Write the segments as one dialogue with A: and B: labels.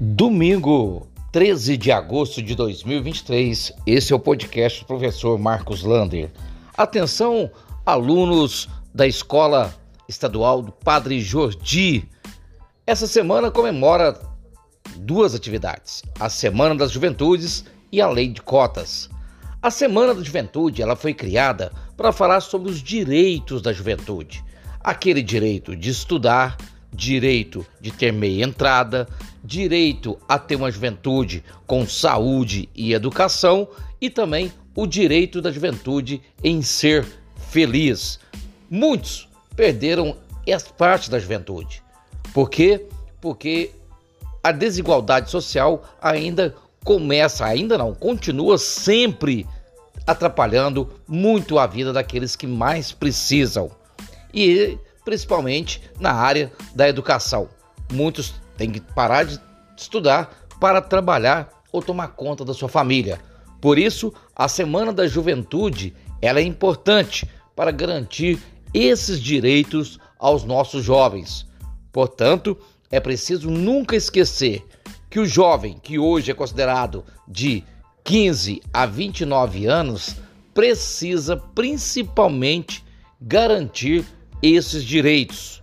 A: Domingo, 13 de agosto de 2023, esse é o podcast do professor Marcos Lander. Atenção, alunos da Escola Estadual do Padre Jordi. Essa semana comemora duas atividades: a Semana das Juventudes e a Lei de Cotas. A Semana da Juventude ela foi criada para falar sobre os direitos da juventude, aquele direito de estudar, direito de ter meia entrada, direito a ter uma juventude com saúde e educação e também o direito da juventude em ser feliz. Muitos perderam essa parte da juventude. Por quê? Porque a desigualdade social ainda começa, ainda não, continua sempre atrapalhando muito a vida daqueles que mais precisam. E principalmente na área da educação. Muitos têm que parar de estudar para trabalhar ou tomar conta da sua família. Por isso, a Semana da Juventude ela é importante para garantir esses direitos aos nossos jovens. Portanto, é preciso nunca esquecer que o jovem, que hoje é considerado de 15 a 29 anos, precisa principalmente garantir esses direitos.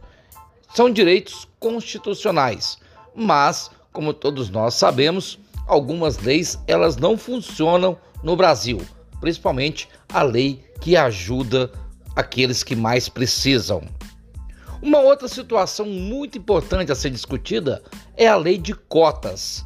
A: São direitos constitucionais, mas, como todos nós sabemos, algumas leis elas não funcionam no Brasil, principalmente a lei que ajuda aqueles que mais precisam. Uma outra situação muito importante a ser discutida é a lei de cotas.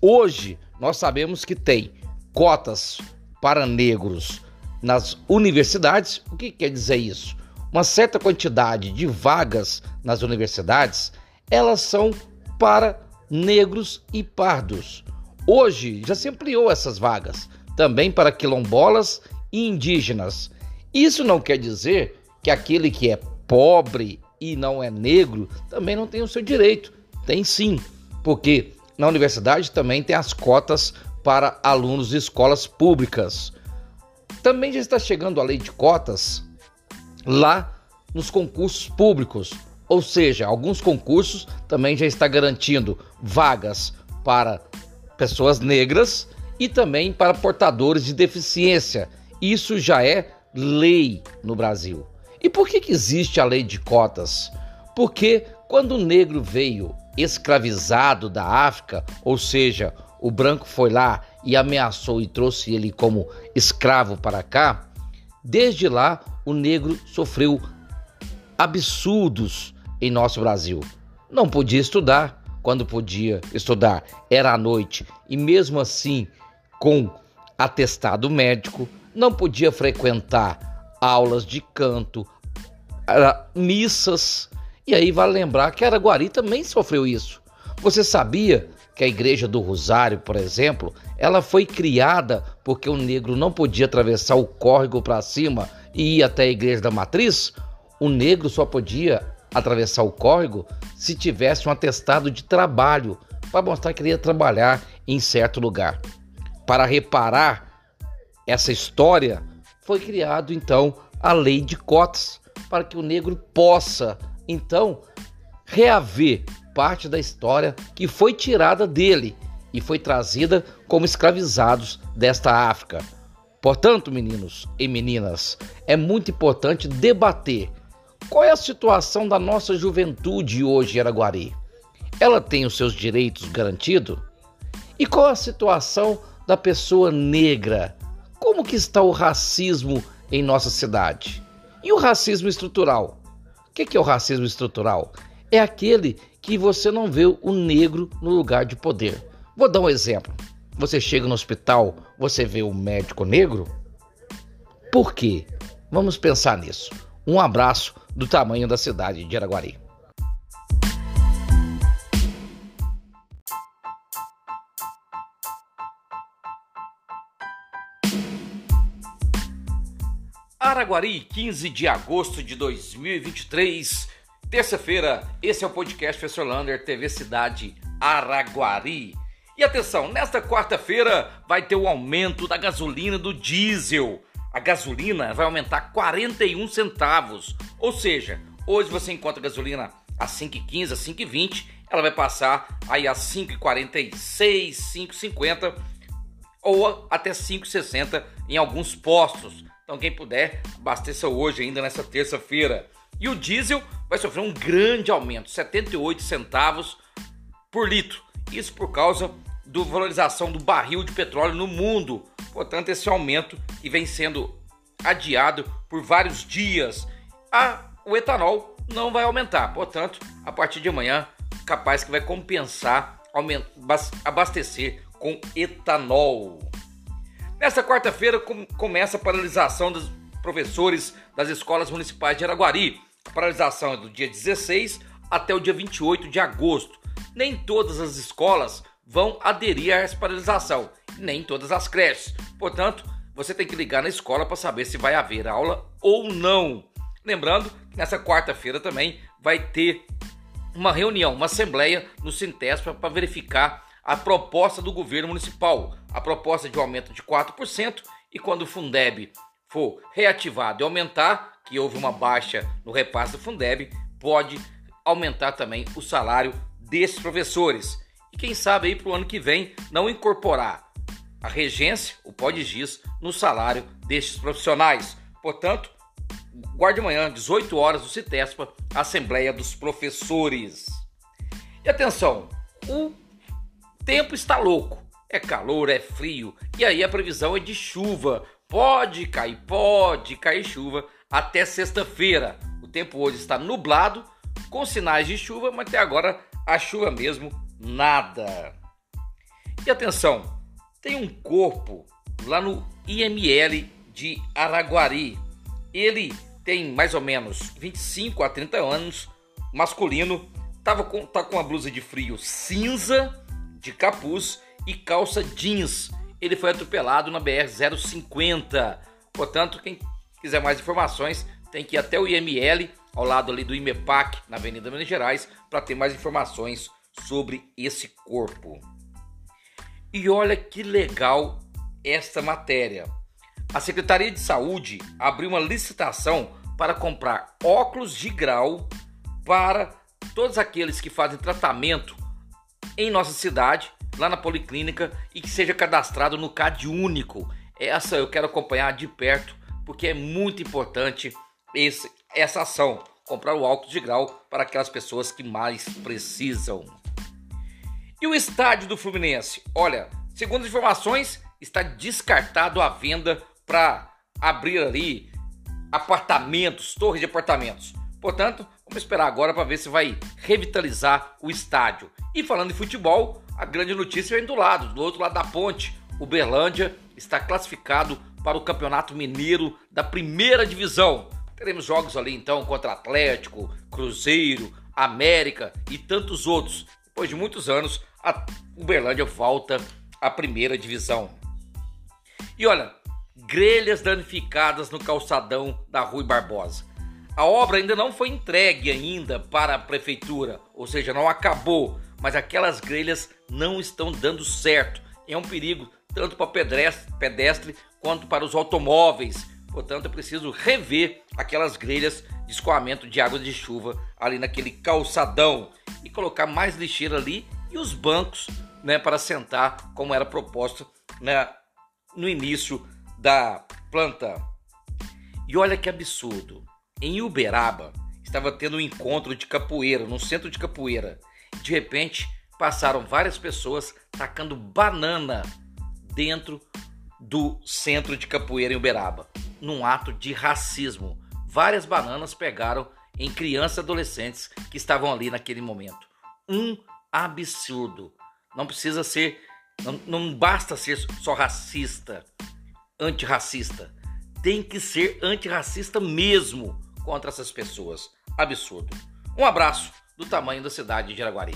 A: Hoje nós sabemos que tem cotas para negros nas universidades. O que quer dizer isso? Uma certa quantidade de vagas nas universidades, elas são para negros e pardos. Hoje já se ampliou essas vagas, também para quilombolas e indígenas. Isso não quer dizer que aquele que é pobre e não é negro também não tem o seu direito. Tem sim, porque na universidade também tem as cotas para alunos de escolas públicas. Também já está chegando a lei de cotas lá nos concursos públicos. Ou seja, alguns concursos também já está garantindo vagas para pessoas negras e também para portadores de deficiência. Isso já é lei no Brasil. E por que, que existe a lei de cotas? Porque quando o negro veio escravizado da África, ou seja, o branco foi lá e ameaçou e trouxe ele como escravo para cá, desde lá o negro sofreu absurdos em nosso Brasil. Não podia estudar, quando podia estudar era à noite e mesmo assim com atestado médico, não podia frequentar aulas de canto, missas. E aí vale lembrar que Araguari também sofreu isso. Você sabia que a igreja do Rosário, por exemplo, ela foi criada porque o negro não podia atravessar o córrego para cima e ir até a igreja da matriz? O negro só podia atravessar o córrego se tivesse um atestado de trabalho para mostrar que ele ia trabalhar em certo lugar. Para reparar essa história, foi criado então a lei de cotas para que o negro possa então reaver parte da história que foi tirada dele e foi trazida como escravizados desta África. Portanto, meninos e meninas, é muito importante debater qual é a situação da nossa juventude hoje em Araguari. Ela tem os seus direitos garantidos? E qual é a situação da pessoa negra? Como que está o racismo em nossa cidade? E o racismo estrutural? O que é o racismo estrutural? É aquele que você não vê o negro no lugar de poder. Vou dar um exemplo. Você chega no hospital, você vê o médico negro? Por quê? Vamos pensar nisso. Um abraço do tamanho da cidade de Araguari. Araguari, 15 de agosto de 2023, terça-feira. Esse é o podcast Professor Lander, TV Cidade Araguari. E atenção, nesta quarta-feira vai ter o aumento da gasolina do diesel. A gasolina vai aumentar 41 centavos. Ou seja, hoje você encontra gasolina a 5,15, a 5,20, ela vai passar aí às 5h46, 5h50 ou até 5,60 em alguns postos. Então quem puder, abasteça hoje ainda nessa terça-feira. E o diesel vai sofrer um grande aumento, 78 centavos por litro. Isso por causa da valorização do barril de petróleo no mundo. Portanto, esse aumento que vem sendo adiado por vários dias. A, o etanol não vai aumentar. Portanto, a partir de amanhã, capaz que vai compensar abastecer com etanol. Nesta quarta-feira com, começa a paralisação dos professores das escolas municipais de Araguari. A paralisação é do dia 16 até o dia 28 de agosto. Nem todas as escolas vão aderir a essa paralisação, nem todas as creches. Portanto, você tem que ligar na escola para saber se vai haver aula ou não. Lembrando que nessa quarta-feira também vai ter uma reunião, uma assembleia no Sintespa para verificar a proposta do governo municipal, a proposta de aumento de 4%, e quando o Fundeb for reativado e aumentar, que houve uma baixa no repasse do Fundeb, pode aumentar também o salário desses professores. E quem sabe aí para o ano que vem não incorporar a regência, o PODGIS, no salário destes profissionais. Portanto, guarde amanhã, 18 horas, do Citespa, Assembleia dos Professores. E atenção, o tempo está louco. É calor, é frio, e aí a previsão é de chuva. Pode cair, pode cair chuva até sexta-feira. O tempo hoje está nublado, com sinais de chuva, mas até agora a chuva mesmo nada. E atenção, tem um corpo lá no IML de Araguari. Ele tem mais ou menos 25 a 30 anos, masculino, tava com, tá com uma blusa de frio cinza, de capuz e calça jeans. Ele foi atropelado na BR 050. Portanto, quem quiser mais informações tem que ir até o IML, ao lado ali do IMEPAC, na Avenida Minas Gerais, para ter mais informações sobre esse corpo. E olha que legal esta matéria. A Secretaria de Saúde abriu uma licitação para comprar óculos de grau para todos aqueles que fazem tratamento em nossa cidade, lá na Policlínica, e que seja cadastrado no CAD único. Essa eu quero acompanhar de perto, porque é muito importante esse, essa ação. Comprar o óculos de grau para aquelas pessoas que mais precisam. E o estádio do Fluminense? Olha, segundo as informações, está descartado a venda para abrir ali apartamentos, torres de apartamentos. Portanto, vamos esperar agora para ver se vai revitalizar o estádio. E falando em futebol, a grande notícia vem do lado, do outro lado da ponte. O Berlândia está classificado para o Campeonato Mineiro da primeira divisão. Teremos jogos ali então contra Atlético, Cruzeiro, América e tantos outros. Depois de muitos anos, a Uberlândia volta à primeira divisão. E olha, grelhas danificadas no calçadão da Rui Barbosa. A obra ainda não foi entregue ainda para a prefeitura, ou seja, não acabou, mas aquelas grelhas não estão dando certo. É um perigo tanto para pedestre, pedestre quanto para os automóveis. Portanto, é preciso rever aquelas grelhas de escoamento de água de chuva ali naquele calçadão e colocar mais lixeira ali e os bancos né, para sentar, como era proposto né, no início da planta. E olha que absurdo! Em Uberaba estava tendo um encontro de capoeira, no centro de capoeira. De repente, passaram várias pessoas tacando banana dentro do centro de capoeira em Uberaba, num ato de racismo. Várias bananas pegaram em crianças e adolescentes que estavam ali naquele momento. Um absurdo. Não precisa ser, não, não basta ser só racista, antirracista. Tem que ser antirracista mesmo contra essas pessoas. Absurdo. Um abraço do tamanho da cidade de Araguari.